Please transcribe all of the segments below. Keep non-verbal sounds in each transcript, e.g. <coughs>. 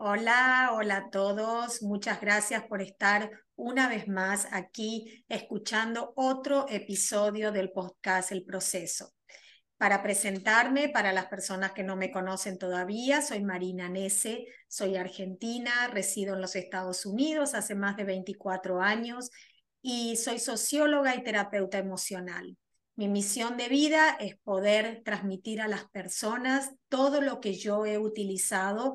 Hola, hola a todos. Muchas gracias por estar una vez más aquí escuchando otro episodio del podcast El Proceso. Para presentarme, para las personas que no me conocen todavía, soy Marina Nese, soy argentina, resido en los Estados Unidos hace más de 24 años y soy socióloga y terapeuta emocional. Mi misión de vida es poder transmitir a las personas todo lo que yo he utilizado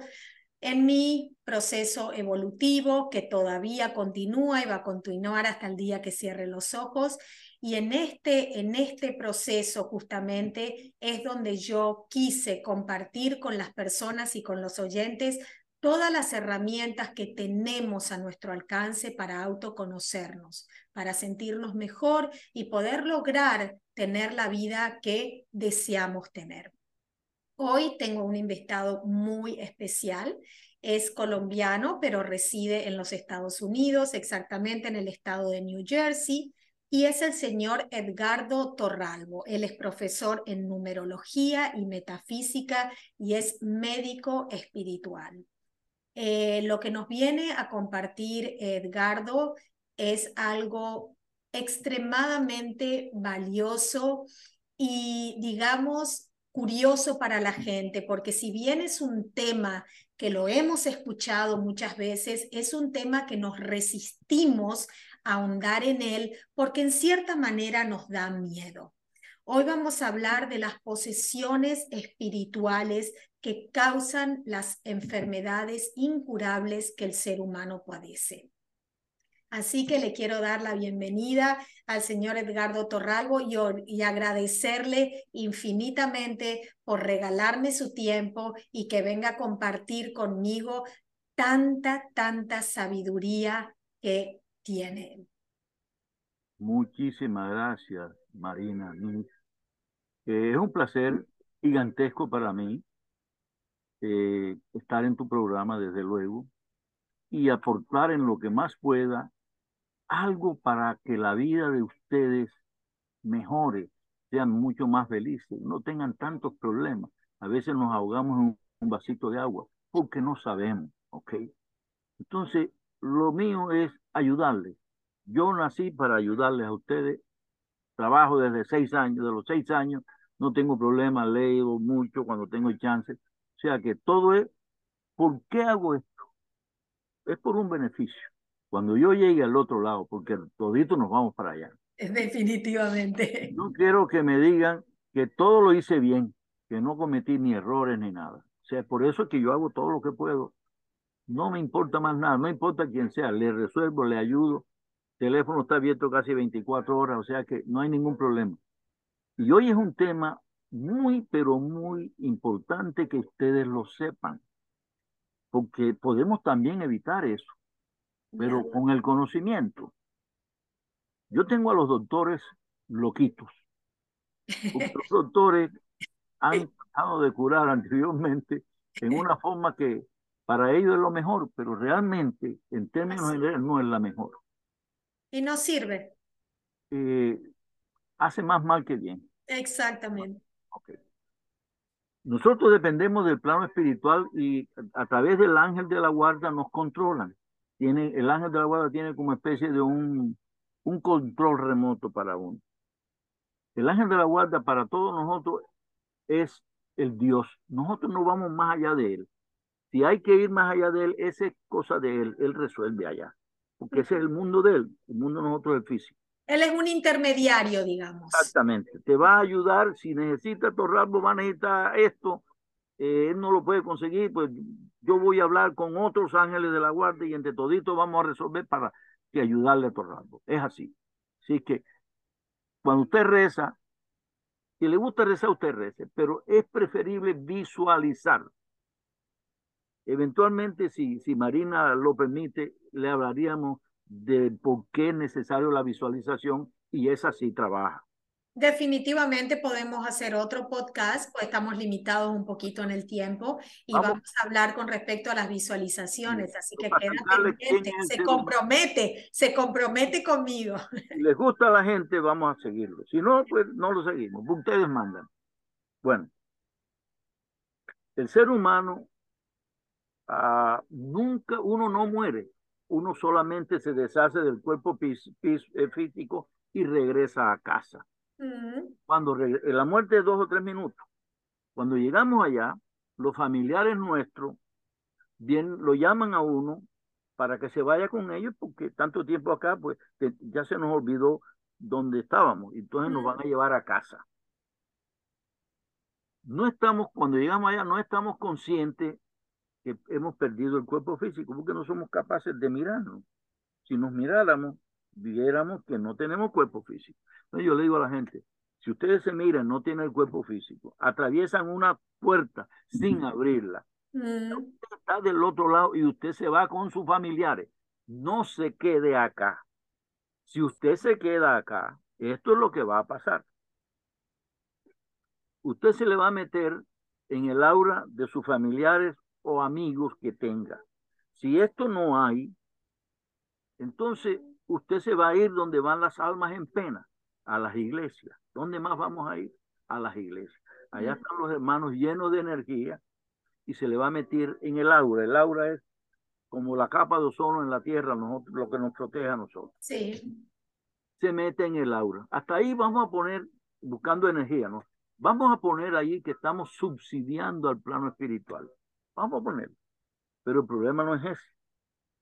en mi proceso evolutivo que todavía continúa y va a continuar hasta el día que cierre los ojos. Y en este, en este proceso justamente es donde yo quise compartir con las personas y con los oyentes todas las herramientas que tenemos a nuestro alcance para autoconocernos, para sentirnos mejor y poder lograr tener la vida que deseamos tener. Hoy tengo un invitado muy especial. Es colombiano, pero reside en los Estados Unidos, exactamente en el estado de New Jersey. Y es el señor Edgardo Torralbo. Él es profesor en numerología y metafísica y es médico espiritual. Eh, lo que nos viene a compartir Edgardo es algo extremadamente valioso y, digamos, curioso para la gente, porque si bien es un tema que lo hemos escuchado muchas veces, es un tema que nos resistimos a ahondar en él porque en cierta manera nos da miedo. Hoy vamos a hablar de las posesiones espirituales que causan las enfermedades incurables que el ser humano padece. Así que le quiero dar la bienvenida al señor Edgardo Torralbo y, agradecerle infinitamente por regalarme su tiempo y que venga a compartir conmigo tanta, tanta sabiduría que tiene. Muchísimas gracias, Marina. es un placer gigantesco para mí eh, estar en tu programa, desde luego, y aportar en lo que más pueda algo para que la vida de ustedes mejore, sean mucho más felices, no tengan tantos problemas. A veces nos ahogamos en un vasito de agua porque no sabemos, ¿ok? Entonces, lo mío es ayudarles. Yo nací para ayudarles a ustedes. Trabajo desde seis años, de los seis años no tengo problemas, leo mucho cuando tengo chance. O sea que todo es, ¿por qué hago esto? Es por un beneficio cuando yo llegue al otro lado, porque todito nos vamos para allá. <laughs> Definitivamente. No quiero que me digan que todo lo hice bien, que no cometí ni errores ni nada. O sea, por eso es que yo hago todo lo que puedo. No me importa más nada, no importa quién sea, le resuelvo, le ayudo. El teléfono está abierto casi 24 horas, o sea que no hay ningún problema. Y hoy es un tema muy, pero muy importante que ustedes lo sepan, porque podemos también evitar eso pero con el conocimiento. Yo tengo a los doctores loquitos. Los <laughs> doctores han tratado de curar <laughs> anteriormente en una forma que para ellos es lo mejor, pero realmente en términos generales no es la mejor. Y no sirve. Eh, hace más mal que bien. Exactamente. Nosotros dependemos del plano espiritual y a través del ángel de la guarda nos controlan tiene, el ángel de la guarda tiene como especie de un, un control remoto para uno. El ángel de la guarda para todos nosotros es el Dios. Nosotros no vamos más allá de él. Si hay que ir más allá de él, esa es cosa de él. Él resuelve allá. Porque ese es el mundo de él. El mundo de nosotros es el físico. Él es un intermediario, digamos. Exactamente. Te va a ayudar. Si necesitas torrarlo, va a necesitar esto. Eh, él no lo puede conseguir, pues yo voy a hablar con otros ángeles de la guardia y entre toditos vamos a resolver para que ayudarle a Torralbo. Es así. Así que cuando usted reza, si le gusta rezar, usted reza, pero es preferible visualizar. Eventualmente, si, si Marina lo permite, le hablaríamos de por qué es necesario la visualización y es así trabaja. Definitivamente podemos hacer otro podcast, pues estamos limitados un poquito en el tiempo y vamos, a hablar con respecto a las visualizaciones, así que queda pendiente, se compromete, se compromete conmigo. Si les gusta a la gente, vamos a seguirlo, si no, pues no lo seguimos, ustedes mandan. Bueno, el ser humano uh, nunca, uno no muere, uno solamente se deshace del cuerpo eh, físico y regresa a casa. Cuando la muerte es dos o tres minutos. Cuando llegamos allá, los familiares nuestros bien lo llaman a uno para que se vaya con ellos porque tanto tiempo acá pues ya se nos olvidó dónde estábamos entonces nos van a llevar a casa. No estamos cuando llegamos allá no estamos conscientes que hemos perdido el cuerpo físico porque no somos capaces de mirarnos. Si nos miráramos viéramos que no tenemos cuerpo físico entonces yo le digo a la gente si ustedes se miran, no tienen el cuerpo físico, atraviesan una puerta sin abrirla, Mm. usted está del otro lado y usted se va con sus familiares, no se quede acá. Si usted se queda acá, esto es lo que va a pasar. Usted se le va a meter en el aura de sus familiares o amigos que tenga. Si esto no hay, entonces usted se va a ir donde van las almas en pena, a las iglesias. ¿Dónde más vamos a ir? A las iglesias. Allá están los hermanos llenos de energía y se le va a meter en el aura. El aura es como la capa de ozono en la Tierra, nosotros, lo que nos protege a nosotros. Sí. Se mete en el aura. Hasta ahí vamos a poner, buscando energía, ¿no? Vamos a poner ahí que estamos subsidiando al plano espiritual. Vamos a poner. Pero el problema no es ese.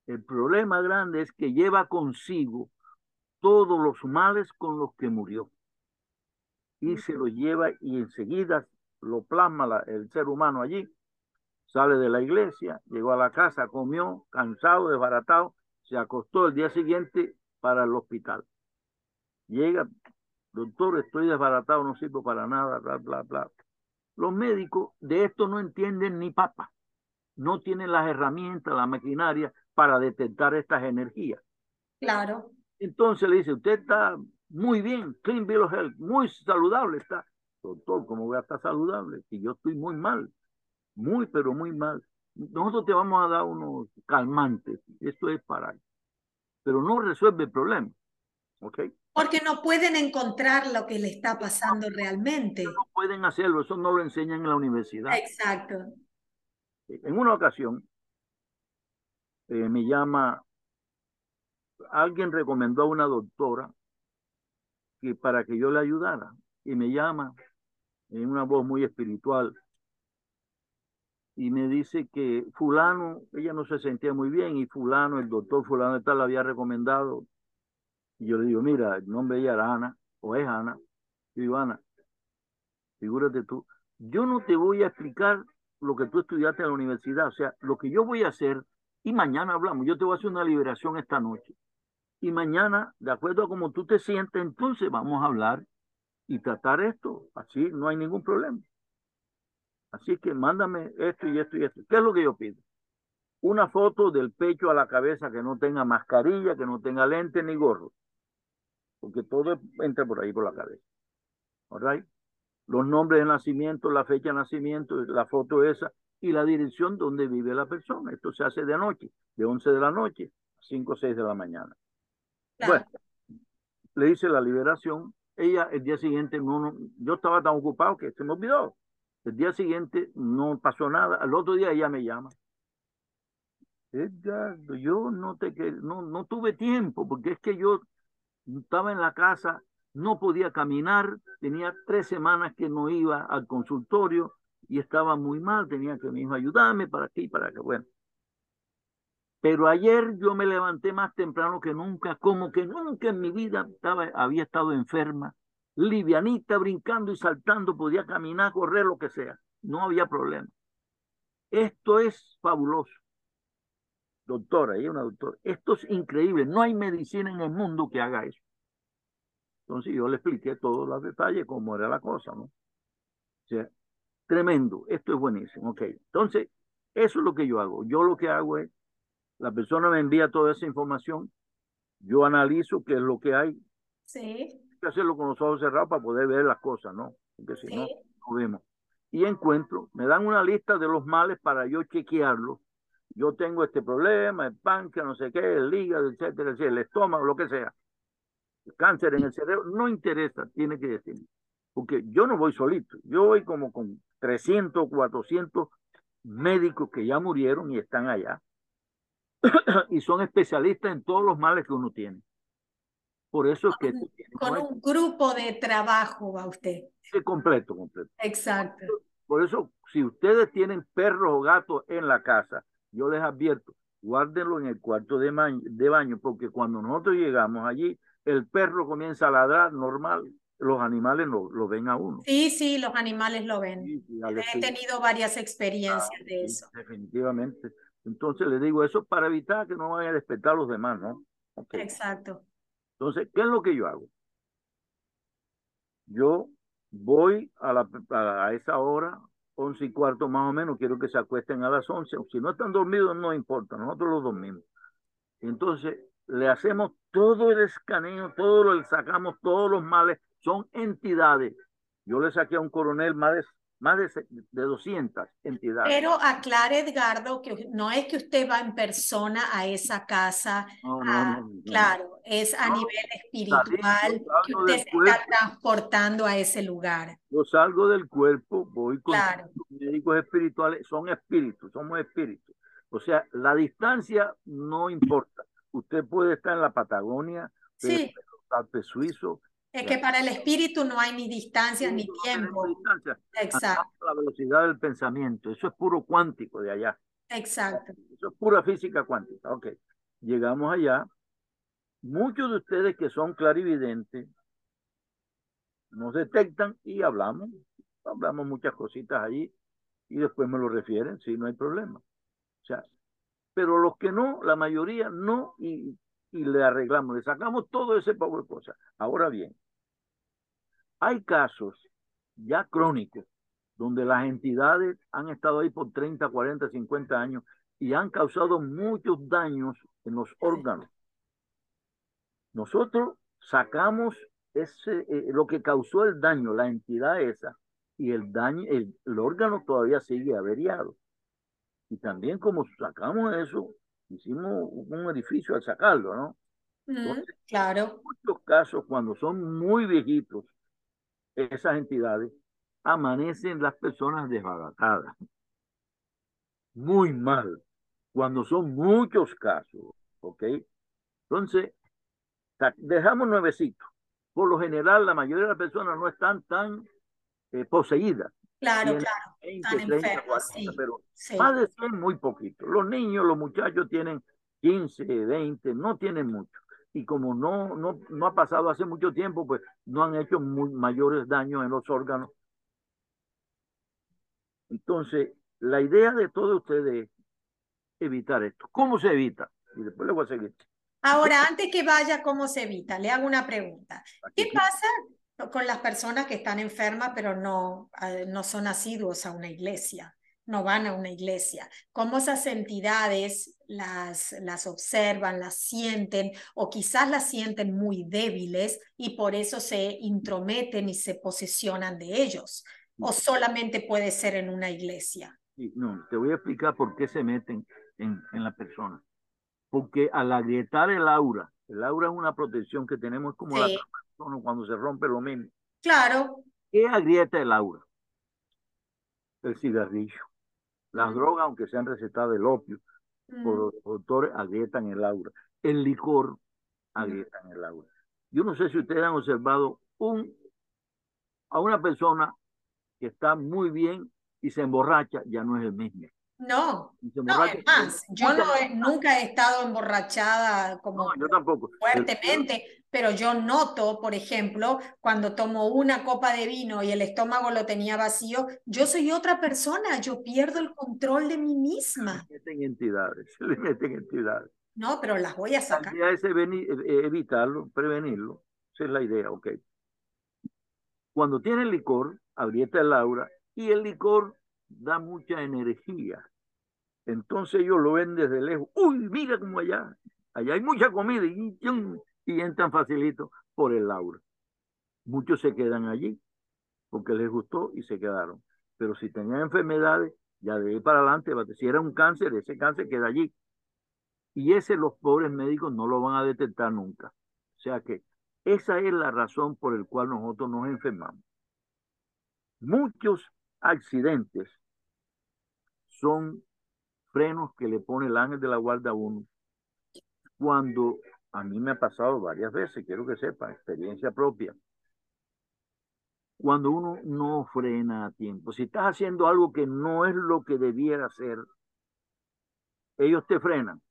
El problema grande es que lleva consigo todos los males con los que murió. Y se lo lleva y enseguida lo plasma la, el ser humano allí sale de la iglesia, llegó a la casa, comió, cansado, desbaratado, se acostó el día siguiente para el hospital. Llega, doctor, estoy desbaratado, no sirvo para nada, bla, bla, bla. Los médicos de esto no entienden ni papa, no tienen las herramientas, la maquinaria para detectar estas energías. Claro. Entonces le dice, usted está muy bien, clean bill of health, muy saludable está. Doctor, ¿cómo voy a estar saludable? Si yo estoy muy mal muy, pero muy mal. Nosotros te vamos a dar unos calmantes. Esto es para... Pero no resuelve el problema. ¿Ok? Porque no pueden encontrar lo que le está pasando realmente. No pueden hacerlo, eso no lo enseñan en la universidad. Exacto. En una ocasión, eh, me llama, alguien recomendó a una doctora que para que yo le ayudara, y me llama en una voz muy espiritual, y me dice que fulano, ella no se sentía muy bien y fulano, el doctor fulano tal, la había recomendado. Y yo le digo, mira, el nombre de ella era Ana, o es Ana. Y digo, Ana, figúrate tú, yo no te voy a explicar lo que tú estudiaste en la universidad, o sea, lo que yo voy a hacer, y mañana hablamos, yo te voy a hacer una liberación esta noche. Y mañana, de acuerdo a cómo tú te sientes, entonces vamos a hablar y tratar esto. Así no hay ningún problema. Así que mándame esto y esto y esto. ¿Qué es lo que yo pido? Una foto del pecho a la cabeza que no tenga mascarilla, que no tenga lente ni gorro. Porque todo entra por ahí por la cabeza. All Los nombres de nacimiento, la fecha de nacimiento, la foto esa y la dirección donde vive la persona. Esto se hace de noche, de 11 de la noche a 5 o 6 de la mañana. Bueno, le hice la liberación. Ella el día siguiente, no, no, yo estaba tan ocupado que se me olvidó. El día siguiente no pasó nada. Al otro día ella me llama. Edgardo, yo no, te, no, no tuve tiempo porque es que yo estaba en la casa, no podía caminar, tenía tres semanas que no iba al consultorio y estaba muy mal, tenía que mi hijo ayudarme para aquí, para que bueno. Pero ayer yo me levanté más temprano que nunca, como que nunca en mi vida estaba, había estado enferma livianita, brincando y saltando, podía caminar, correr, lo que sea. No había problema. Esto es fabuloso. Doctora, ella una doctora. Esto es increíble. No hay medicina en el mundo que haga eso. Entonces yo le expliqué todos los detalles, cómo era la cosa, ¿no? Tremendo. Esto es buenísimo. Ok. Entonces, eso es lo que yo hago. Yo lo que hago es, la persona me envía toda esa información, yo analizo qué es lo que hay. Sí que hacerlo con los ojos cerrados para poder ver las cosas, ¿no? Porque si no, no vemos. Y encuentro, me dan una lista de los males para yo chequearlo. Yo tengo este problema, el páncreas, no sé qué, el hígado, etcétera, etcétera, el estómago, lo que sea. El cáncer en el cerebro, no interesa, tiene que decir. Porque yo no voy solito, yo voy como con 300, 400 médicos que ya murieron y están allá y son especialistas en todos los males que uno tiene. Por eso es que... Con, un grupo de trabajo va usted. Sí, completo, completo. Exacto. Por eso, si ustedes tienen perros o gatos en la casa, yo les advierto, guárdenlo en el cuarto de, de baño, porque cuando nosotros llegamos allí, el perro comienza a ladrar normal, los animales lo, lo ven a uno. Sí, sí, los animales lo ven. He tenido varias experiencias de eso. Definitivamente. Entonces le digo eso para evitar que no vayan a despertar a los demás, ¿no? Exacto. Entonces, ¿qué es lo que yo hago? Yo voy a, la, a esa hora, once y cuarto más o menos, quiero que se acuesten a las once. Si no están dormidos, no importa, nosotros los dormimos. Entonces, le hacemos todo el escaneo, todo lo, sacamos todos los males, son entidades. Yo le saqué a un coronel más de más de, de 200 entidades. Pero aclare, Edgardo, que no es que usted va en persona a esa casa. claro, es a nivel espiritual que usted se está transportando a ese lugar. Yo salgo del cuerpo, voy con médicos espirituales, son espíritus, somos espíritus. O sea, la distancia no importa. Usted puede estar en la Patagonia, sí. Alpes suizo, es que para el espíritu no hay ni distancia ni tiempo. Exacto. La velocidad del pensamiento, eso es puro cuántico de allá. Exacto. Eso es pura física cuántica. Ok, llegamos allá. Muchos de ustedes que son clarividentes nos detectan y hablamos. Hablamos muchas cositas allí y después me lo refieren, sí, no hay problema. O sea, pero los que no, la mayoría no, y y le arreglamos, le sacamos todo ese poco de cosas. Ahora bien, hay casos ya crónicos donde las entidades han estado ahí por 30, 40, 50 años y han causado muchos daños en los órganos. Nosotros sacamos ese, eh, lo que causó el daño, la entidad esa, y el daño, el, el órgano todavía sigue averiado. Y también como sacamos eso, hicimos un edificio al sacarlo, ¿no? claro. En muchos casos, cuando son muy viejitos, esas entidades, amanecen las personas desbaratadas. Muy mal. Cuando son muchos casos, ¿ok? Entonces, dejamos nuevecitos. Por lo general, la mayoría de las personas no están tan eh, poseídas. Claro, claro. 20, pero más de 100 muy poquito. Los niños, los muchachos tienen 15, 20, no tienen mucho. Y como no, no, no ha pasado hace mucho tiempo, pues no han hecho muy, mayores daños en los órganos. Entonces, la idea de todos ustedes es evitar esto. ¿Cómo se evita? Y después le voy a seguir. Ahora, antes que vaya, ¿cómo se evita? Le hago una pregunta. ¿Qué pasa con las personas que están enfermas pero no, no son asiduos a una iglesia, no van a una iglesia. ¿Cómo esas entidades las, las observan, las sienten o quizás las sienten muy débiles y por eso se intrometen y se posesionan de ellos? ¿O solamente puede ser en una iglesia? no, te voy a explicar por qué se meten en, en la persona. Porque al agrietar el aura, el aura es una protección que tenemos como la cuando se rompe lo mismo. Claro. ¿Qué agrieta el aura? El cigarrillo. Las drogas, aunque sean recetadas del opio, por los doctores, agrietan el aura. El licor agrietan el aura. Yo no sé si ustedes han observado un, a una persona que está muy bien y se emborracha, ya no es el mismo. No, no, es más, yo no nunca he estado emborrachada como yo tampoco. fuertemente, pero yo noto, por ejemplo, cuando tomo una copa de vino y el estómago lo tenía vacío, yo soy otra persona, yo pierdo el control de mí misma. Se le meten entidades, <laughs> se le meten entidades. No, pero las voy a sacar. La idea es eh, evitarlo, prevenirlo, esa es la idea, ok. Cuando tiene licor, abrieta el aura y el licor da mucha energía. Entonces ellos lo ven desde lejos. Uy, mira como allá, allá hay mucha comida y, y entran facilito por el aura. Muchos se quedan allí porque les gustó y se quedaron. Pero si tenían enfermedades, ya de ahí para adelante, si era un cáncer, ese cáncer queda allí. Y ese los pobres médicos no lo van a detectar nunca. O sea que esa es la razón por la cual nosotros nos enfermamos. Muchos accidentes son frenos que le pone el ángel de la guarda a uno. Cuando a mí me ha pasado varias veces, quiero que sepa, experiencia propia. Cuando uno no frena a tiempo, si estás haciendo algo que no es lo que debiera hacer, ellos te frenan.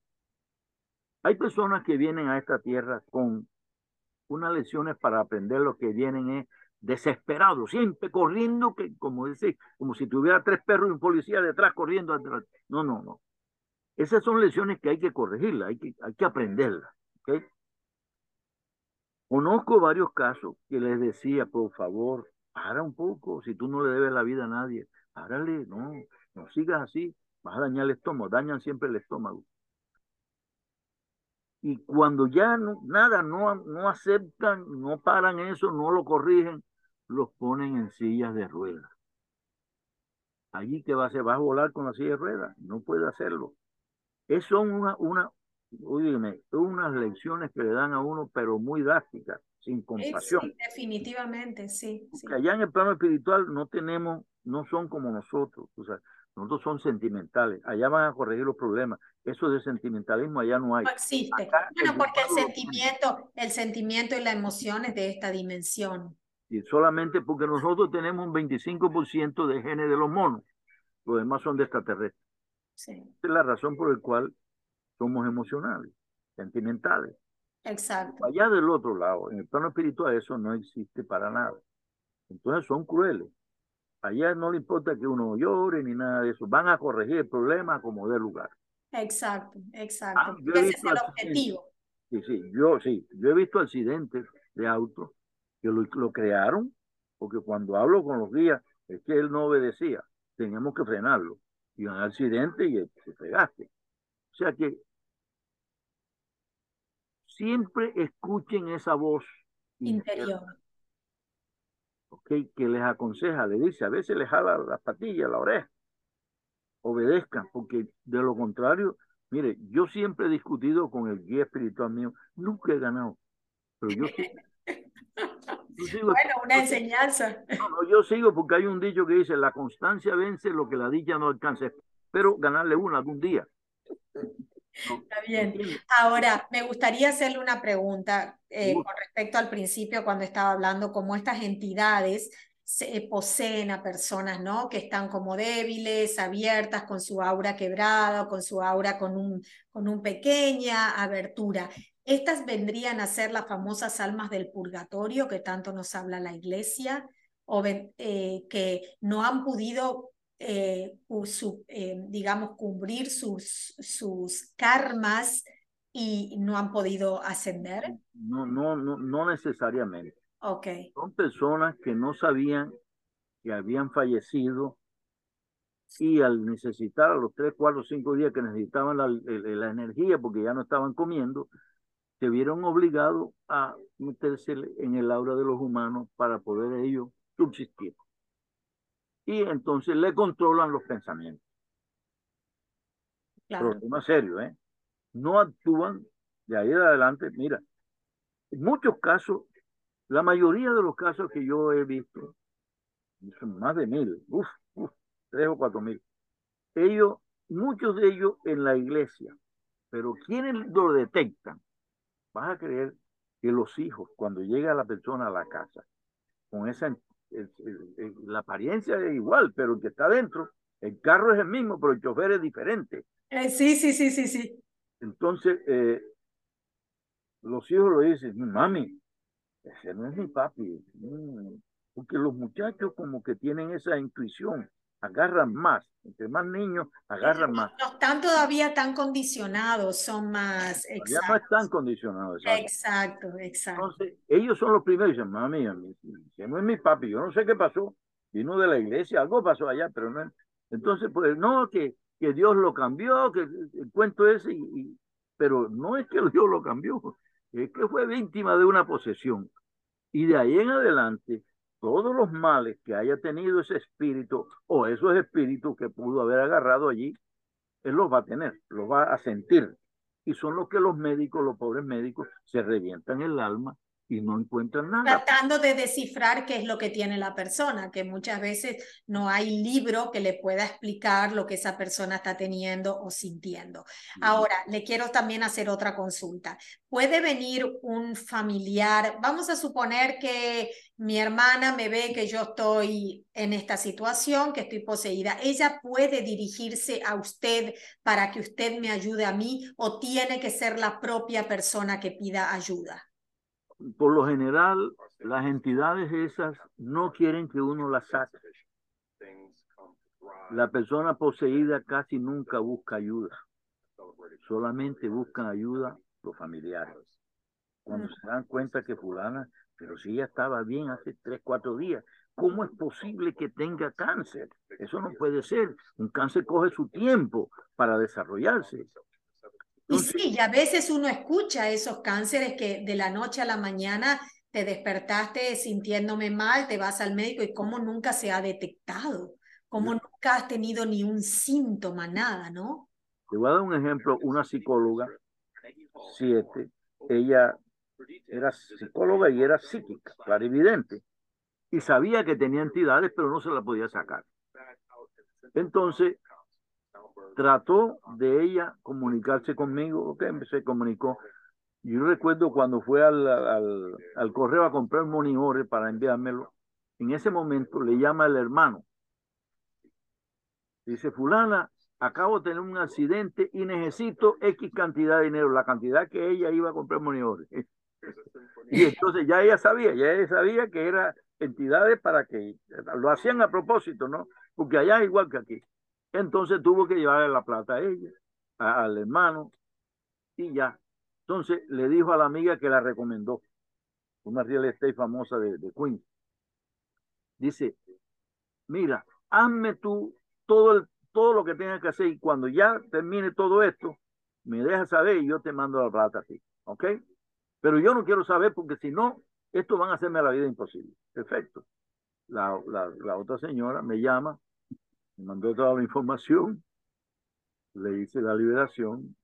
Hay personas que vienen a esta tierra con unas lecciones para aprender lo que vienen es desesperados, siempre corriendo, que como dice, como si tuviera tres perros y un policía detrás corriendo atrás. No, no, no. Esas son lecciones que hay que corregirlas, hay que, hay que aprenderlas. Conozco varios casos que les decía, por favor, para un poco, si tú no le debes la vida a nadie, párale, no, no sigas así, vas a dañar el estómago, dañan siempre el estómago. Y cuando ya no, nada, no, no aceptan, no paran eso, no lo corrigen, los ponen en sillas de ruedas. Allí que va, se va a volar con la silla de ruedas, no puede hacerlo. Es una, una, unas lecciones que le dan a uno, pero muy drásticas, sin compasión. Sí, definitivamente, sí. Porque allá en el plano espiritual no tenemos, no son como nosotros, o sea, nosotros son sentimentales, allá van a corregir los problemas. Eso de sentimentalismo allá no hay. No existe. bueno, porque el sentimiento, el sentimiento y la emoción es de esta dimensión. Y solamente porque nosotros tenemos un 25% de genes de los monos, los demás son de extraterrestres. Sí. Esa es la razón por la cual somos emocionales, sentimentales. Exacto. Allá del otro lado, en el plano espiritual, eso no existe para nada. Entonces son crueles. Allá no le importa que uno llore ni nada de eso. Van a corregir el problema como de lugar. Exacto, exacto. Ah, Ese es el objetivo. Sí, sí, yo sí. Yo he visto accidentes de auto que lo, crearon, porque cuando hablo con los guías, es que él no obedecía, teníamos que frenarlo. Y un accidente y se pegaste. O sea que siempre escuchen esa voz interior. Okay, que les aconseja, le dice, a veces les jala las patillas, la oreja. Obedezcan, porque de lo contrario, mire, yo siempre he discutido con el guía espiritual mío, nunca he ganado, pero yo <laughs> bueno, una enseñanza. No, yo sigo porque hay un dicho que dice, la constancia vence lo que la dicha no alcanza. Pero ganarle una algún día. Está bien. Ahora, me gustaría hacerle una pregunta eh, con respecto al principio cuando estaba hablando cómo estas entidades se poseen a personas, ¿no? Que están como débiles, abiertas, con su aura quebrada, con su aura con un, con un pequeña abertura. Estas vendrían a ser las famosas almas del purgatorio que tanto nos habla la iglesia, o eh, que no han podido, eh, eh, digamos, cubrir sus, sus karmas y no han podido ascender. No, no, no, no necesariamente. Okay. Son personas que no sabían que habían fallecido y al necesitar a los tres, cuatro, cinco días que necesitaban la, la energía porque ya no estaban comiendo, se vieron obligados a meterse en el aura de los humanos para poder ellos subsistir. Y entonces le controlan los pensamientos. Claro. Problema serio, ¿eh? No actúan de ahí en adelante. Mira, en muchos casos, la mayoría de los casos que yo he visto, son más de mil, uff, uf, tres o cuatro mil, ellos, muchos de ellos en la iglesia, pero ¿quiénes lo detectan? vas a creer que los hijos, cuando llega la persona a la casa, con esa, la apariencia es igual, pero el que está dentro, el carro es el mismo, pero el chofer es diferente. Eh, sí, sí, sí, sí, sí. Entonces, eh, los hijos lo dicen, mami, ese no es mi papi. Mm, porque los muchachos como que tienen esa intuición agarran más. Entre más niños, agarran más. No están todavía tan condicionados, son más. Ya no están condicionados. Exacto, exacto. Entonces, ellos son los primeros. Dicen, mami, no es mi papi, yo no sé qué pasó. Vino de la iglesia, algo pasó allá, pero no. Entonces, pues, no, que, que Dios lo cambió, que el cuento ese, y, pero no es que Dios lo cambió, es que fue víctima de una posesión. Y de ahí en adelante, todos los males que haya tenido ese espíritu o esos espíritus que pudo haber agarrado allí, él los va a tener, los va a sentir. Y son los que los médicos, los pobres médicos, se revientan el alma y no encuentran nada. Tratando de descifrar qué es lo que tiene la persona, que muchas veces no hay libro que le pueda explicar lo que esa persona está teniendo o sintiendo. Ahora, le quiero también hacer otra consulta. Puede venir un familiar, vamos a suponer que mi hermana me ve que yo estoy en esta situación, que estoy poseída. ¿Ella puede dirigirse a usted para que usted me ayude a mí o tiene que ser la propia persona que pida ayuda? Por lo general, las entidades esas no quieren que uno las saque. La persona poseída casi nunca busca ayuda. Solamente buscan ayuda los familiares. Cuando se dan cuenta que fulana, pero si ella estaba bien hace tres, cuatro días, ¿cómo es posible que tenga cáncer? Eso no puede ser. Un cáncer coge su tiempo para desarrollarse. Y sí, y a veces uno escucha esos cánceres que de la noche a la mañana te despertaste sintiéndome mal, te vas al médico y cómo nunca se ha detectado, cómo nunca has tenido ni un síntoma, nada, ¿no? Te voy a dar un ejemplo, una psicóloga, siete, ella era psicóloga y era psíquica, clarividente, y sabía que tenía entidades, pero no se la podía sacar. Entonces, trató de ella comunicarse conmigo, ok, se comunicó. Yo recuerdo cuando fue al, al, al correo a comprar monitores para enviármelo, en ese momento le llama el hermano. Dice, fulana, acabo de tener un accidente y necesito X cantidad de dinero, la cantidad que ella iba a comprar monitores. <laughs> Y entonces ya ella sabía, ya ella sabía que era entidades para que lo hacían a propósito, ¿no? Porque allá es igual que aquí. Entonces tuvo que llevarle la plata a ella, al hermano, y ya. Entonces le dijo a la amiga que la recomendó, una real estate famosa de, de Queens. Dice, mira, hazme tú todo, el, todo lo que tengas que hacer y cuando ya termine todo esto, me dejas saber y yo te mando la plata a ti, ¿ok? Pero yo no quiero saber porque si no, esto van a hacerme la vida imposible. Perfecto. La, la, la otra señora me llama me mandó toda la información, le hice la liberación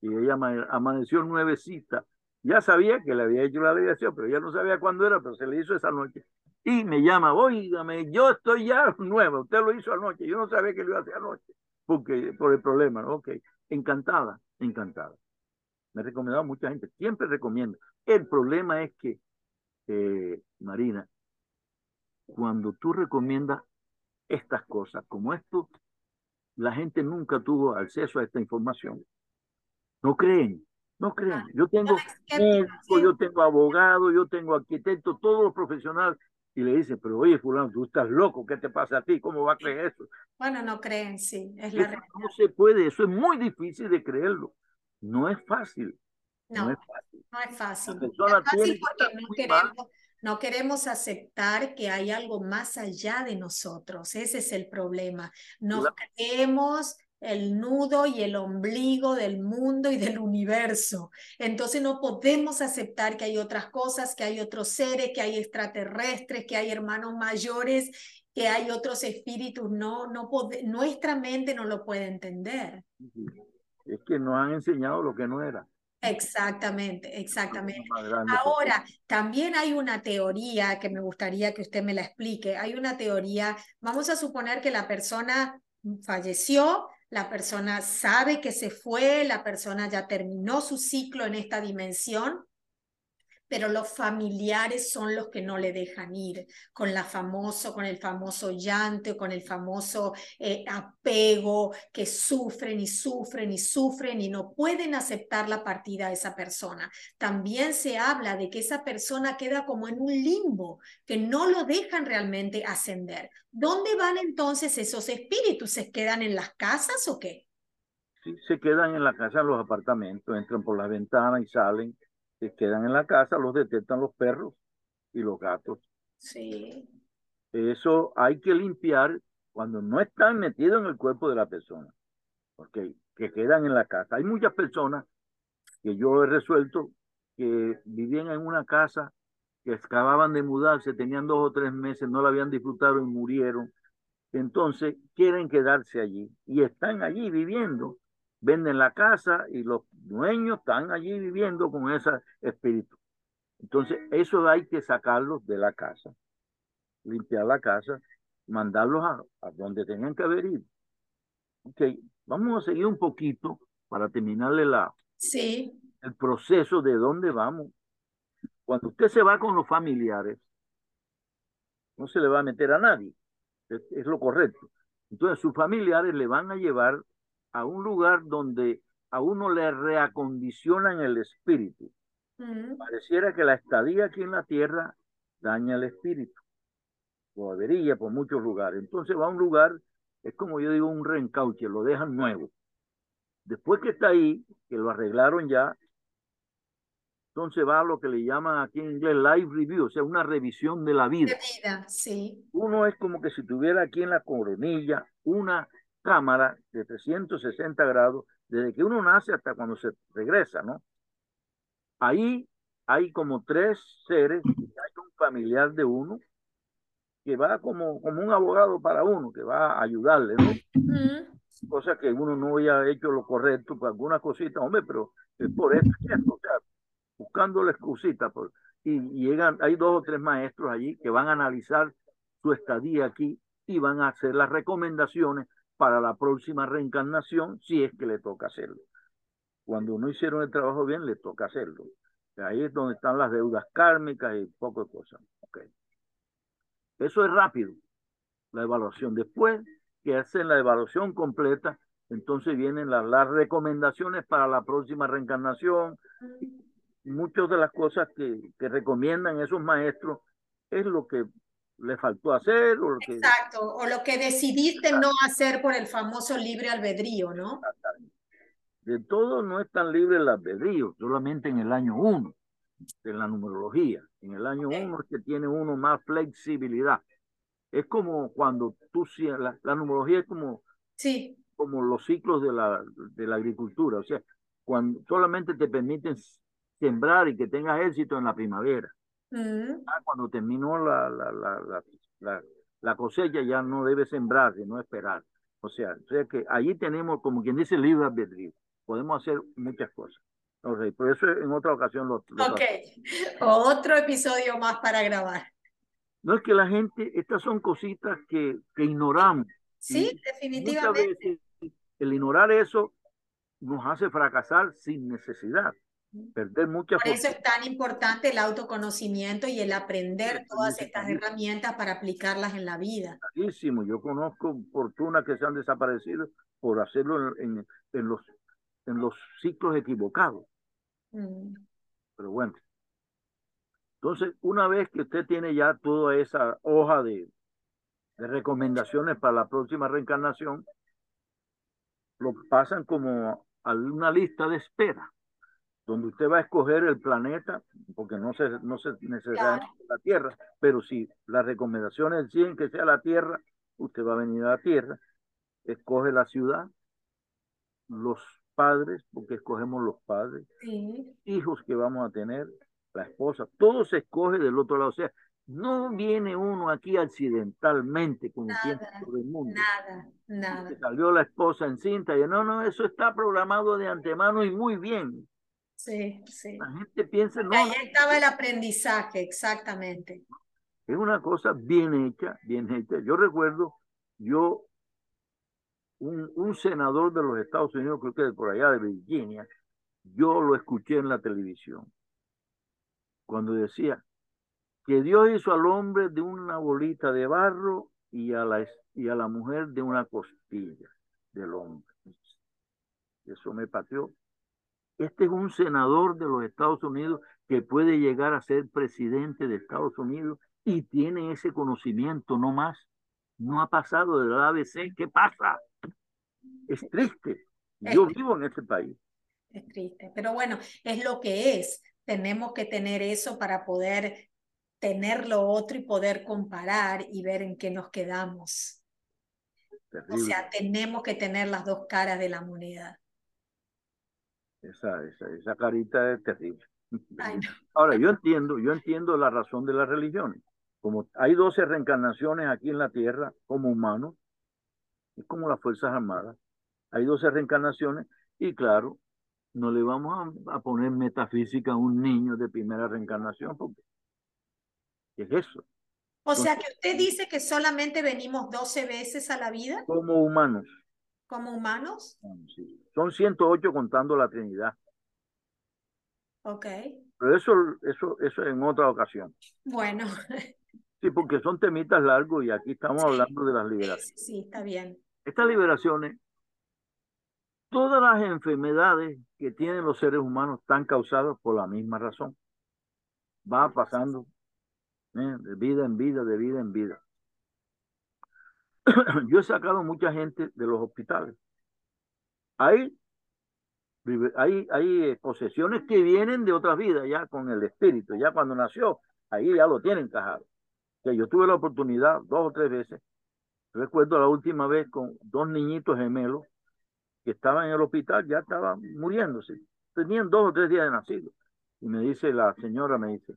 y ella amaneció nuevecita. Ya sabía que le había hecho la liberación, pero ya no sabía cuándo era, pero se le hizo esa noche. Y me llama, oígame, yo estoy ya nueva, usted lo hizo anoche, yo no sabía que lo iba a hacer anoche, porque por el problema, ¿no? Ok, encantada, encantada. Me he recomendado mucha gente, siempre recomiendo. El problema es que, eh, Marina, cuando tú recomiendas estas cosas como esto, la gente nunca tuvo acceso a esta información. No creen, no creen. Ah, yo tengo médico, yo tengo abogado, yo tengo arquitecto, todos los profesionales. Y le dicen, pero oye, fulano, tú estás loco, ¿qué te pasa a ti? ¿Cómo va a creer eso? Bueno, no creen, sí, es la No se puede, eso es muy difícil de creerlo. No es fácil. No, es fácil. No es fácil. es fácil porque no queremos, no queremos aceptar que hay algo más allá de nosotros. Ese es el problema. Nos creemos el nudo y el ombligo del mundo y del universo. Entonces no podemos aceptar que hay otras cosas, que hay otros seres, que hay extraterrestres, que hay hermanos mayores, que hay otros espíritus. No, no nuestra mente no lo puede entender. Es que nos han enseñado lo que no era. Exactamente, exactamente. Ahora, también hay una teoría que me gustaría que usted me la explique. Hay una teoría, vamos a suponer que la persona falleció, la persona sabe que se fue, la persona ya terminó su ciclo en esta dimensión, pero los familiares son los que no le dejan ir, con la famoso, con el famoso llanto, con el famoso eh, apego, que sufren y sufren y sufren y no pueden aceptar la partida de esa persona. También se habla de que esa persona queda como en un limbo, que no lo dejan realmente ascender. ¿Dónde van entonces esos espíritus? ¿Se quedan en las casas o qué? Sí, se quedan en la casa, en los apartamentos, entran por la ventana y salen que quedan en la casa, los detectan los perros y los gatos. Sí. Eso hay que limpiar cuando no están metidos en el cuerpo de la persona, porque que quedan en la casa. Hay muchas personas que yo he resuelto que vivían en una casa que acababan de mudarse, tenían dos o tres meses, no la habían disfrutado y murieron. Entonces quieren quedarse allí y están allí viviendo venden la casa y los dueños están allí viviendo con ese espíritu. Entonces, eso hay que sacarlos de la casa, limpiar la casa, mandarlos a, a donde tengan que haber ido. Ok, vamos a seguir un poquito para terminarle la, Sí, el proceso de dónde vamos. Cuando usted se va con los familiares, no se le va a meter a nadie, es, es lo correcto. Entonces sus familiares le van a llevar a un lugar donde a uno le reacondicionan el espíritu. mm, Pareciera que la estadía aquí en la tierra daña el espíritu, lo avería por muchos lugares. Entonces va a un lugar, es como yo digo, un reencauche, lo dejan nuevo. Después que está ahí, que lo arreglaron ya, entonces va a lo que le llaman aquí en inglés live review, o sea, una revisión de la vida. de vida, sí. Uno es como que si tuviera aquí en la coronilla una cámara de 360 grados, desde que uno nace hasta cuando se regresa, ¿no? Ahí hay como tres seres, y hay un familiar de uno que va como, como un abogado para uno, que va a ayudarle, ¿no? Cosa que uno no haya hecho lo correcto por algunas cositas, hombre, pero es por esto, o sea, buscando la excusita. Por, y, y llegan, hay dos o tres maestros allí que van a analizar su estadía aquí y van a hacer las recomendaciones para la próxima reencarnación, si es que le toca hacerlo. Cuando no hicieron el trabajo bien, le toca hacerlo. Ahí es donde están las deudas kármicas y poco de cosas. Okay. Eso es rápido, la evaluación. Después que hacen la evaluación completa, entonces vienen las, las recomendaciones para la próxima reencarnación. Muchas de las cosas que, que recomiendan esos maestros es lo que le faltó hacer o lo que Exacto, o lo que decidiste no hacer por el famoso libre albedrío, ¿no? de todo no es tan libre el albedrío, solamente en el año uno, en la numerología. En el año uno es que tiene uno más flexibilidad. Es como cuando tú, la, la numerología es como, Sí, como los ciclos de la, de la agricultura, o sea, cuando solamente te permiten sembrar y que tengas éxito en la primavera. Mm, Ya cuando terminó la, la, la, la, la, cosecha ya no debe sembrar, sino esperar. O sea, o sea que allí tenemos, como quien dice, libre albedrío. Podemos hacer muchas cosas. Ok, por eso en otra ocasión lo, lo ok. <laughs> Otro episodio más para grabar. No es que la gente, estas son cositas que, que ignoramos. Sí, Y definitivamente. veces el ignorar eso nos hace fracasar sin necesidad, perder muchas Por eso es tan importante el autoconocimiento y el aprender todas estas herramientas para aplicarlas en la vida. oportunidades. Yo conozco fortunas que se han desaparecido por hacerlo en, en, en los, en los ciclos equivocados. Mm, Pero bueno. Entonces, una vez que usted tiene ya toda esa hoja de, de recomendaciones para la próxima reencarnación, lo pasan como a una lista de espera, donde usted va a escoger el planeta, porque no se, no se necesariamente la Tierra, pero si las recomendaciones deciden que sea la Tierra, usted va a venir a la Tierra, escoge la ciudad, los padres, porque escogemos los padres, sí, hijos que vamos a tener, la esposa, todo se escoge del otro lado. O sea, no viene uno aquí accidentalmente piensa todo el mundo. nada, nada. Salió la esposa encinta y no, no, eso está programado de antemano y muy bien. Sí, sí. La gente piensa, no, Ahí estaba el aprendizaje, exactamente. es una cosa bien hecha, bien hecha. Yo recuerdo, yo, un, un senador de los Estados Unidos, creo que de por allá de Virginia, yo lo escuché en la televisión, cuando decía que Dios hizo al hombre de una bolita de barro y a la, y a la mujer de una costilla del hombre. Eso me pateó. Este es un senador de los Estados Unidos que puede llegar a ser presidente de Estados Unidos y tiene ese conocimiento, no más. No ha pasado del ABC. ¿Qué pasa? Es triste. Yo vivo en este país. Es triste, pero bueno, es lo que es. Tenemos que tener eso para poder tener lo otro y poder comparar y ver en qué nos quedamos. Terrible. O sea, tenemos que tener las dos caras de la moneda. Esa, esa, esa carita es terrible. <laughs> Ay, no. Ahora, yo entiendo, yo entiendo la razón de las religiones. Como hay 12 reencarnaciones aquí en la tierra como humanos, es como las Fuerzas Armadas. Hay 12 reencarnaciones y claro, no le vamos a, poner metafísica a un niño de primera reencarnación, porque ¿qué es eso? O sea que usted dice que solamente venimos 12 veces a la vida. Como humanos. Como humanos. Sí. Son 108 contando la Trinidad. Ok. Pero eso, eso, eso en otra ocasión. Bueno. Sí, porque son temitas largos y aquí estamos hablando de las liberaciones. Sí, está bien. Estas liberaciones, todas las enfermedades que tienen los seres humanos están causadas por la misma razón. Va pasando ¿eh? de vida en vida, de vida en vida. <coughs> Yo he sacado mucha gente de los hospitales. Hay, hay, hay posesiones que vienen de otras vidas, ya con el espíritu, ya cuando nació, ahí ya lo tienen encajado. Que yo tuve la oportunidad dos o tres veces. Recuerdo la última vez con dos niñitos gemelos que estaban en el hospital, ya estaban muriéndose. Tenían dos o tres días de nacido. Y me dice la señora, me dice,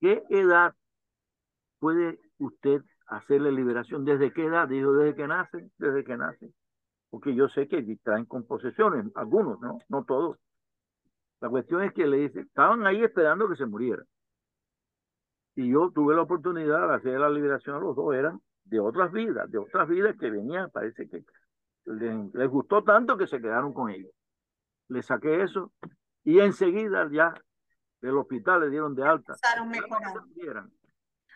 ¿qué edad puede usted hacerle liberación? ¿Desde qué edad? Dijo, desde que nace, desde que nace. Porque yo sé que traen con posesiones, algunos, ¿no? No todos. La cuestión es que le dice, estaban ahí esperando que se muriera. Y yo tuve la oportunidad de hacer la liberación a los dos, eran de otras vidas, de otras vidas que venían, parece que les, les gustó tanto que se quedaron con ellos. Le saqué eso y enseguida ya del hospital le dieron de alta.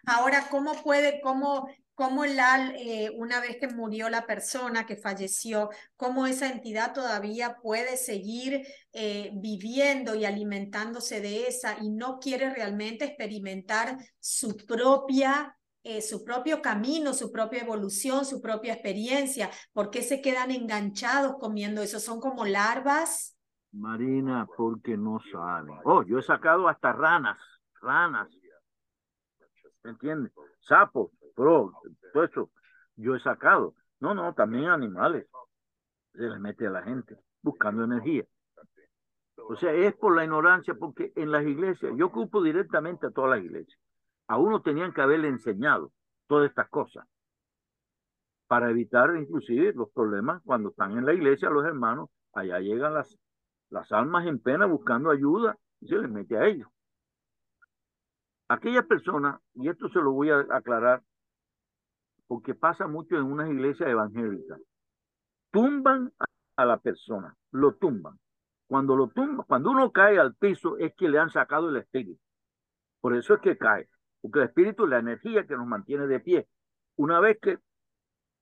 Ahora, ¿cómo puede, cómo, cómo la, eh, una vez que murió la persona que falleció, cómo esa entidad todavía puede seguir eh, viviendo y alimentándose de esa y no quiere realmente experimentar su propia eh, su propio camino, su propia evolución, su propia experiencia. ¿Por qué se quedan enganchados comiendo eso? ¿Son como larvas? Marina, porque no saben. Oh, yo he sacado hasta ranas, ranas. ¿Entiendes? Sapos, pro, todo eso. Yo he sacado. No, no, también animales. Se les mete a la gente buscando energía. O sea, es por la ignorancia, porque en las iglesias, yo ocupo directamente a todas las iglesias. A uno tenían que haberle enseñado todas estas cosas para evitar inclusive los problemas cuando están en la iglesia los hermanos, allá llegan las las almas en pena buscando ayuda y se les mete a ellos. Aquellas personas, y esto se lo voy a aclarar, porque pasa mucho en unas iglesias evangélicas, tumban a la persona, lo tumban. Cuando lo tumban, cuando uno cae al piso es que le han sacado el espíritu. Por eso es que cae, porque el espíritu es la energía que nos mantiene de pie. Una vez que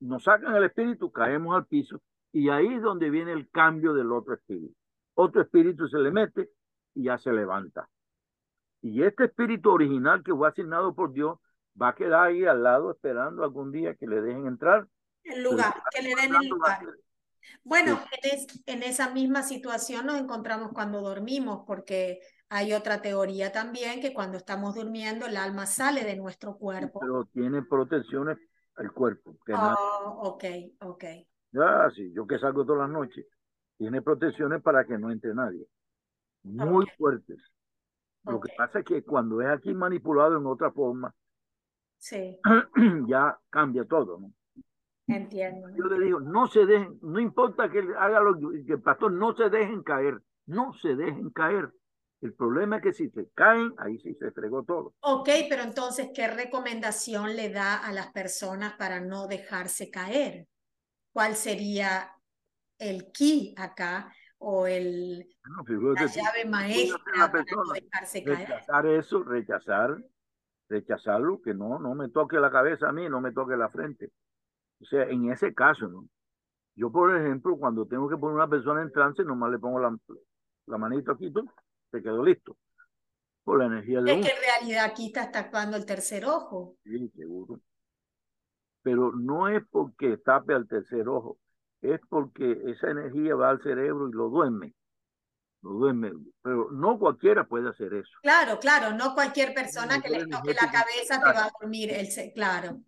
nos sacan el espíritu, caemos al piso y ahí es donde viene el cambio del otro espíritu otro espíritu se le mete y ya se levanta. Y este espíritu original que fue asignado por Dios va a quedar ahí al lado esperando algún día que le dejen entrar. El lugar, que le den el lugar. Bueno, en, esa misma situación nos encontramos cuando dormimos, porque hay otra teoría también que cuando estamos durmiendo el alma sale de nuestro cuerpo. pero tiene protecciones el cuerpo. oh, ok, ok. Ya, sí, yo que salgo todas las noches tiene protecciones para que no entre nadie. Muy fuertes. Lo que pasa es que cuando es aquí manipulado en otra forma, sí. <clears throat> ya cambia todo, ¿no? Entiendo. Yo le digo, no se dejen, no importa que haga lo que el pastor, no se dejen caer, no se dejen caer. El problema es que si se caen, ahí sí se fregó todo. Ok, pero entonces, ¿qué recomendación le da a las personas para no dejarse caer? ¿Cuál sería el ki acá o el, la llave maestra para no dejarse caer. Rechazar eso, rechazar, rechazarlo, que no, no me toque la cabeza a mí, no me toque la frente. O sea, en ese caso, ¿no? Yo, por ejemplo, cuando tengo que poner una persona en trance, nomás le pongo la, la manito aquí, tú, se quedó listo. Por la energía de Es que en realidad aquí está actuando el tercer ojo. Sí, seguro. Pero no es porque tape al tercer ojo, es porque esa energía va al cerebro y lo duerme. Lo duerme, pero no cualquiera puede hacer eso. Claro, claro, no cualquier persona que le toque la cabeza te va a dormir, el, claro.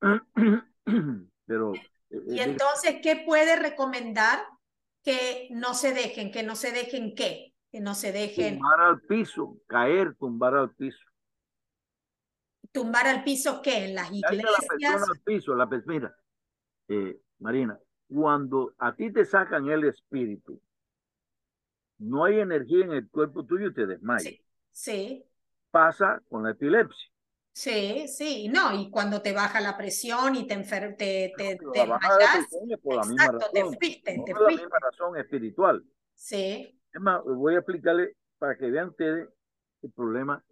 <clears throat> Pero, eh, y entonces, ¿qué puede recomendar que no se dejen? Que no se dejen qué? Que no se dejen. Tumbar al piso, caer, tumbar al piso. ¿Tumbar al piso qué? ¿En las iglesias? La persona al piso, la mira, eh, Marina, cuando a ti te sacan el espíritu, no hay energía en el cuerpo tuyo y te desmayas. Sí, sí, Pasa con la epilepsia. sí, sí. No, y cuando te baja la presión y te enfer te, te, Pero te desmayas, por la misma exacto, te razón. fuiste, No te es la misma razón espiritual. Sí, Es más, voy a explicarle para que vean ustedes el problema.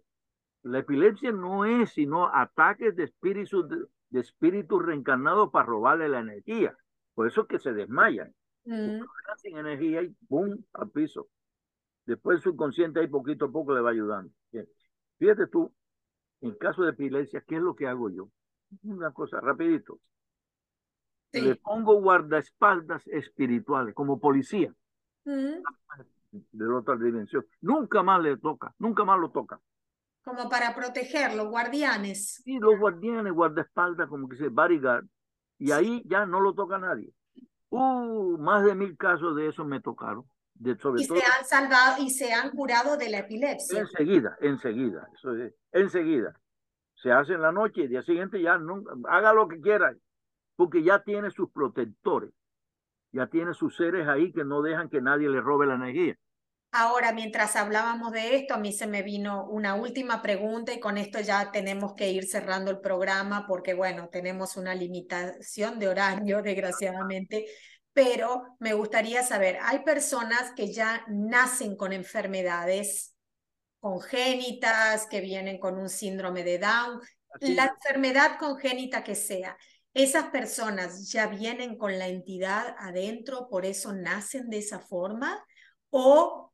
La epilepsia no es sino ataques de espíritus, de, de espíritus reencarnados para robarle la energía. Por eso es que se desmayan. mm, sin energía y ¡pum! al piso. Después el subconsciente ahí poquito a poco le va ayudando. Bien. Fíjate tú, en caso de epilepsia, ¿qué es lo que hago yo? Una cosa, rapidito. Le sí. pongo guardaespaldas espirituales, como policía mm. de la otra dimensión. Nunca más le toca, nunca más lo toca. Como para protegerlo, guardianes. Y los guardianes, guardaespaldas, como que se bodyguard, y ahí ya no lo toca nadie. Uh, más de mil casos de eso me tocaron. De, sobre Y todo se han salvado y se han curado de la epilepsia. enseguida, enseguida, eso es, enseguida. Se hace en la noche y el día siguiente ya no, haga lo que quiera, porque ya tiene sus protectores, ya tiene sus seres ahí que no dejan que nadie le robe la energía. Ahora, mientras hablábamos de esto, a mí se me vino una última pregunta y con esto ya tenemos que ir cerrando el programa porque, bueno, tenemos una limitación de horario, <laughs> desgraciadamente, pero me gustaría saber, hay personas que ya nacen con enfermedades congénitas, que vienen con un síndrome de Down, Así la es. enfermedad congénita que sea. Esas personas ya vienen con la entidad adentro, por eso nacen de esa forma, o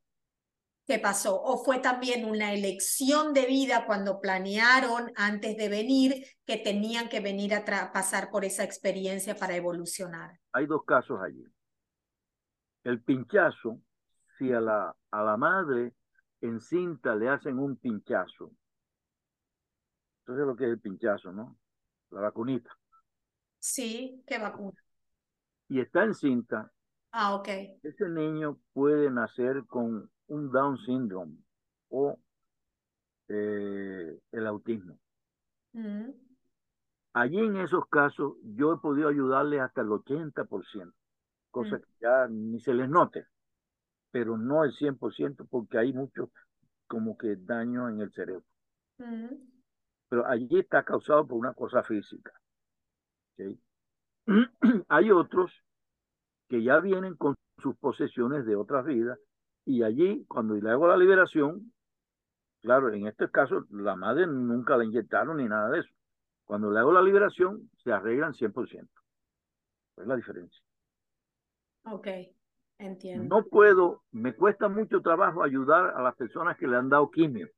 ¿Qué pasó? ¿O fue también una elección de vida cuando planearon antes de venir que tenían que venir a pasar por esa experiencia para evolucionar? Hay dos casos allí. El pinchazo, si a la, a la madre encinta le hacen un pinchazo. Entonces lo que es el pinchazo, ¿no? La vacunita. Sí, ¿qué vacuna? Y está encinta, Ah, ok. ese niño puede nacer con un Down syndrome o eh, el autismo. Mm, Allí en esos casos yo he podido ayudarles hasta el 80%, cosa Mm. que ya ni se les note, pero no el 100% porque hay mucho como que daño en el cerebro. mm, Pero allí está causado por una cosa física. <clears throat> Hay otros que ya vienen con sus posesiones de otras vidas y allí cuando le hago la liberación, claro, en este caso la madre nunca la inyectaron ni nada de eso. Cuando le hago la liberación, se arreglan 100%. Es la diferencia. ok, entiendo. No puedo, me cuesta mucho trabajo ayudar a las personas que le han dado quimio.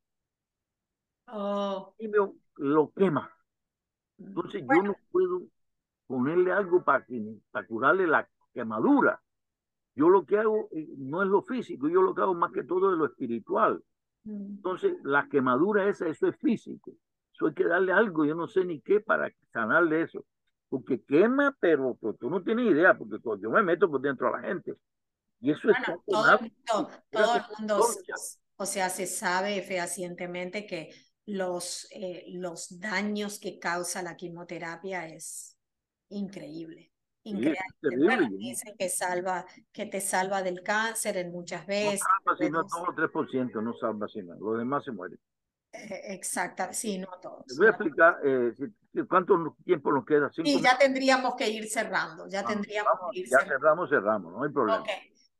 Oh, Quimio lo quema. Entonces yo no puedo ponerle algo para, para curarle la quemadura. Yo lo que hago eh, no es lo físico, yo lo que hago más que todo es lo espiritual. mm, Entonces, la quemadura esa, eso es físico. Eso hay que darle algo, yo no sé ni qué para sanarle eso. Porque quema, pero, pero tú no tienes idea, porque yo me meto por dentro a la gente. Y eso Bueno, está todo el mundo, todo el mundo, o sea, se sabe fehacientemente que los, eh, los daños que causa la quimioterapia es increíble. Sí, es Increíble. dicen que salva, que te salva del cáncer en muchas No veces. salva sino el 3%, no salva sino. Los demás se mueren. eh, Exacta, sí, no todos. voy a ¿no? explicar eh, cuánto tiempo nos queda. Cinco Sí, ya tendríamos que ir cerrando, ya tendríamos Vamos, que ir ya cerrando. cerramos, cerramos, no hay problema. Ok,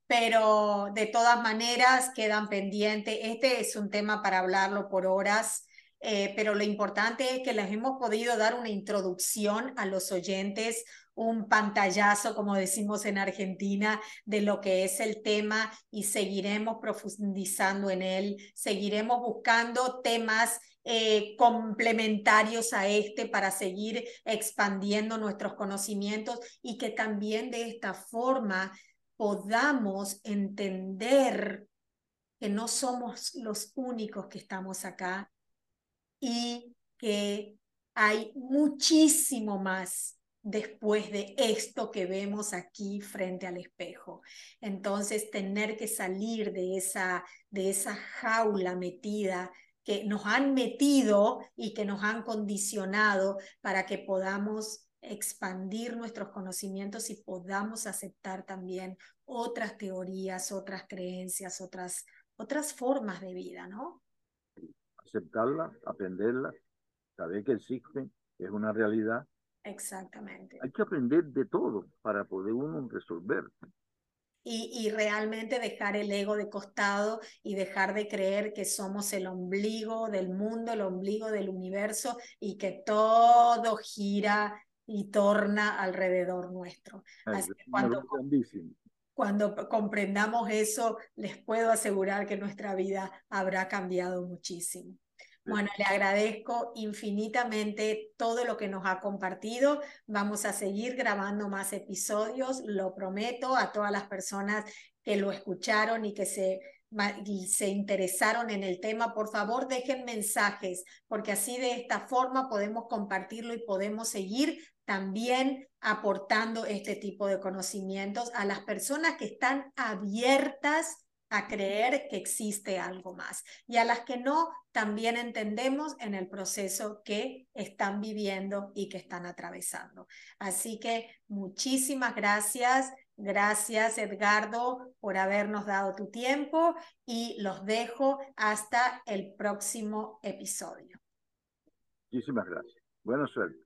pero de todas maneras quedan pendientes. Este es un tema para hablarlo por horas, eh, pero lo importante es que les hemos podido dar una introducción a los oyentes, un pantallazo, como decimos en Argentina, de lo que es el tema y seguiremos profundizando en él, seguiremos buscando temas eh, complementarios a este para seguir expandiendo nuestros conocimientos y que también de esta forma podamos entender que no somos los únicos que estamos acá y que hay muchísimo más después de esto que vemos aquí frente al espejo. Entonces, tener que salir de esa, de esa jaula metida que nos han metido y que nos han condicionado para que podamos expandir nuestros conocimientos y podamos aceptar también otras teorías, otras creencias, otras, otras formas de vida, ¿no? Aceptarla, aprenderla, saber que existe, que es una realidad. Exactamente. Hay que aprender de todo para poder uno resolver y, realmente dejar el ego de costado y dejar de creer que somos el ombligo del mundo, el ombligo del universo y que todo gira y torna alrededor nuestro. Así que cuando, cuando comprendamos eso, les puedo asegurar que nuestra vida habrá cambiado muchísimo. Bueno, le agradezco infinitamente todo lo que nos ha compartido. Vamos a seguir grabando más episodios, lo prometo a todas las personas que lo escucharon y que se, se interesaron en el tema. Por favor, dejen mensajes, porque así de esta forma podemos compartirlo y podemos seguir también aportando este tipo de conocimientos a las personas que están abiertas a creer que existe algo más. Y a las que no, también entendemos en el proceso que están viviendo y que están atravesando. Así que muchísimas gracias. Gracias, Edgardo, por habernos dado tu tiempo y los dejo hasta el próximo episodio. Muchísimas gracias. Buena suerte.